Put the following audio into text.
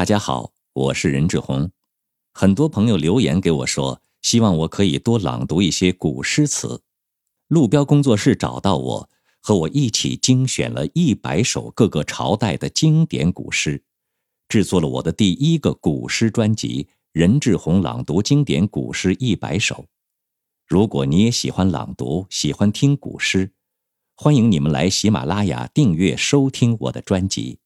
大家好，我是任志宏。很多朋友留言给我说，希望我可以多朗读一些古诗词。路标工作室找到我，和我一起精选了一百首各个朝代的经典古诗，制作了我的第一个古诗专辑《任志宏朗读经典古诗一百首》。如果你也喜欢朗读，喜欢听古诗，欢迎你们来喜马拉雅订阅收听我的专辑。